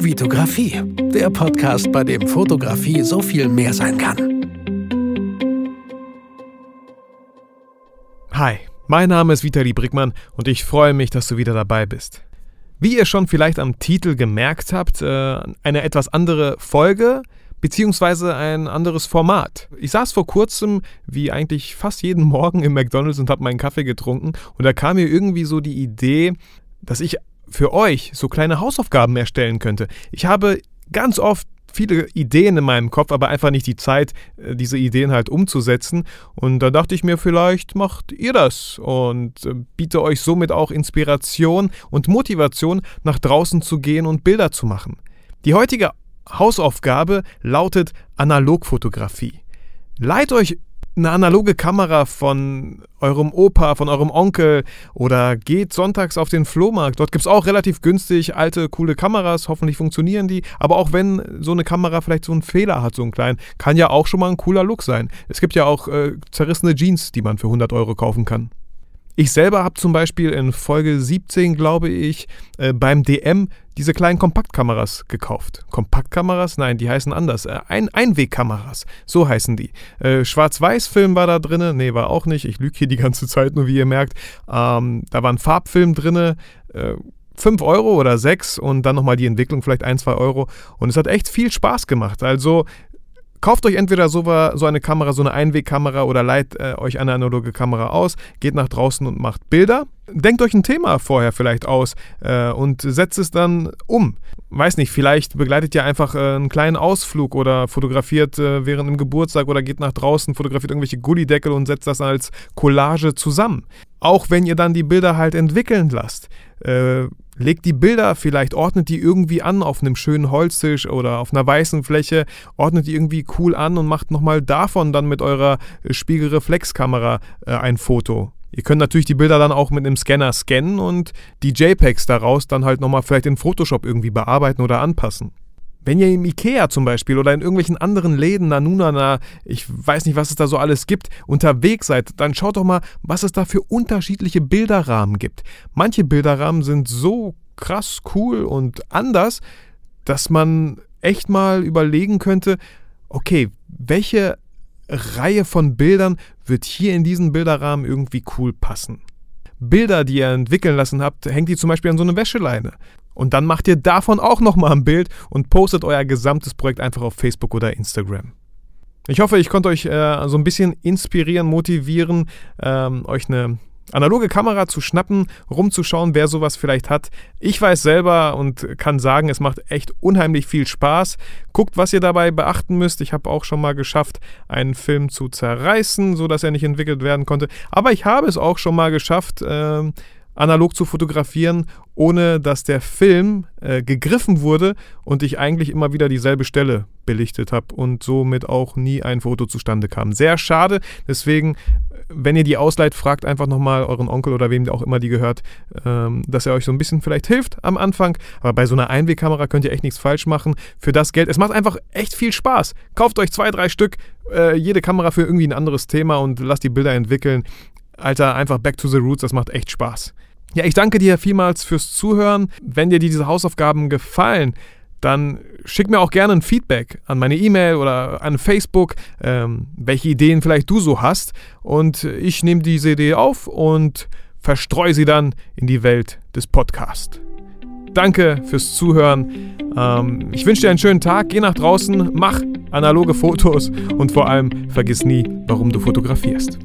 Vitografie, der Podcast, bei dem Fotografie so viel mehr sein kann. Hi, mein Name ist Vitali Brickmann und ich freue mich, dass du wieder dabei bist. Wie ihr schon vielleicht am Titel gemerkt habt, äh, eine etwas andere Folge beziehungsweise ein anderes Format. Ich saß vor kurzem, wie eigentlich fast jeden Morgen im McDonald's und habe meinen Kaffee getrunken und da kam mir irgendwie so die Idee, dass ich für euch so kleine Hausaufgaben erstellen könnte. Ich habe ganz oft viele Ideen in meinem Kopf, aber einfach nicht die Zeit, äh, diese Ideen halt umzusetzen. Und da dachte ich mir, vielleicht macht ihr das und äh, biete euch somit auch Inspiration und Motivation, nach draußen zu gehen und Bilder zu machen. Die heutige Hausaufgabe lautet Analogfotografie. Leiht euch eine analoge Kamera von eurem Opa, von eurem Onkel oder geht sonntags auf den Flohmarkt. Dort gibt es auch relativ günstig alte, coole Kameras. Hoffentlich funktionieren die. Aber auch wenn so eine Kamera vielleicht so einen Fehler hat, so einen kleinen, kann ja auch schon mal ein cooler Look sein. Es gibt ja auch äh, zerrissene Jeans, die man für 100 Euro kaufen kann. Ich selber habe zum Beispiel in Folge 17, glaube ich, äh, beim DM diese kleinen Kompaktkameras gekauft. Kompaktkameras? Nein, die heißen anders. Äh, ein Einwegkameras, so heißen die. Äh, Schwarz-Weiß-Film war da drin. Nee, war auch nicht. Ich lüge hier die ganze Zeit, nur wie ihr merkt. Ähm, da war ein Farbfilm drin. Äh, 5 Euro oder 6 und dann nochmal die Entwicklung vielleicht 1, 2 Euro. Und es hat echt viel Spaß gemacht. Also Kauft euch entweder so, so eine Kamera, so eine Einwegkamera oder leiht äh, euch eine analoge Kamera aus, geht nach draußen und macht Bilder. Denkt euch ein Thema vorher vielleicht aus äh, und setzt es dann um. Weiß nicht, vielleicht begleitet ihr einfach äh, einen kleinen Ausflug oder fotografiert äh, während dem Geburtstag oder geht nach draußen, fotografiert irgendwelche Gullideckel und setzt das als Collage zusammen. Auch wenn ihr dann die Bilder halt entwickeln lasst. Äh, legt die Bilder vielleicht, ordnet die irgendwie an auf einem schönen Holztisch oder auf einer weißen Fläche, ordnet die irgendwie cool an und macht nochmal davon dann mit eurer Spiegelreflexkamera äh, ein Foto. Ihr könnt natürlich die Bilder dann auch mit einem Scanner scannen und die JPEGs daraus dann halt nochmal vielleicht in Photoshop irgendwie bearbeiten oder anpassen. Wenn ihr im Ikea zum Beispiel oder in irgendwelchen anderen Läden, Nanunana, ich weiß nicht, was es da so alles gibt, unterwegs seid, dann schaut doch mal, was es da für unterschiedliche Bilderrahmen gibt. Manche Bilderrahmen sind so krass cool und anders, dass man echt mal überlegen könnte, okay, welche Reihe von Bildern wird hier in diesen Bilderrahmen irgendwie cool passen? Bilder, die ihr entwickeln lassen habt, hängt die zum Beispiel an so eine Wäscheleine. Und dann macht ihr davon auch nochmal ein Bild und postet euer gesamtes Projekt einfach auf Facebook oder Instagram. Ich hoffe, ich konnte euch äh, so ein bisschen inspirieren, motivieren, ähm, euch eine analoge Kamera zu schnappen, rumzuschauen, wer sowas vielleicht hat. Ich weiß selber und kann sagen, es macht echt unheimlich viel Spaß. Guckt, was ihr dabei beachten müsst. Ich habe auch schon mal geschafft, einen Film zu zerreißen, sodass er nicht entwickelt werden konnte. Aber ich habe es auch schon mal geschafft, äh, analog zu fotografieren, ohne dass der Film äh, gegriffen wurde und ich eigentlich immer wieder dieselbe Stelle belichtet habe und somit auch nie ein Foto zustande kam. Sehr schade, deswegen, wenn ihr die ausleiht, fragt einfach nochmal euren Onkel oder wem auch immer die gehört, ähm, dass er euch so ein bisschen vielleicht hilft am Anfang. Aber bei so einer Einwegkamera könnt ihr echt nichts falsch machen. Für das Geld, es macht einfach echt viel Spaß. Kauft euch zwei, drei Stück, äh, jede Kamera für irgendwie ein anderes Thema und lasst die Bilder entwickeln. Alter, einfach back to the roots, das macht echt Spaß. Ja, ich danke dir vielmals fürs Zuhören. Wenn dir diese Hausaufgaben gefallen, dann schick mir auch gerne ein Feedback an meine E-Mail oder an Facebook, ähm, welche Ideen vielleicht du so hast. Und ich nehme diese Idee auf und verstreue sie dann in die Welt des Podcasts. Danke fürs Zuhören. Ähm, ich wünsche dir einen schönen Tag. Geh nach draußen, mach analoge Fotos und vor allem vergiss nie, warum du fotografierst.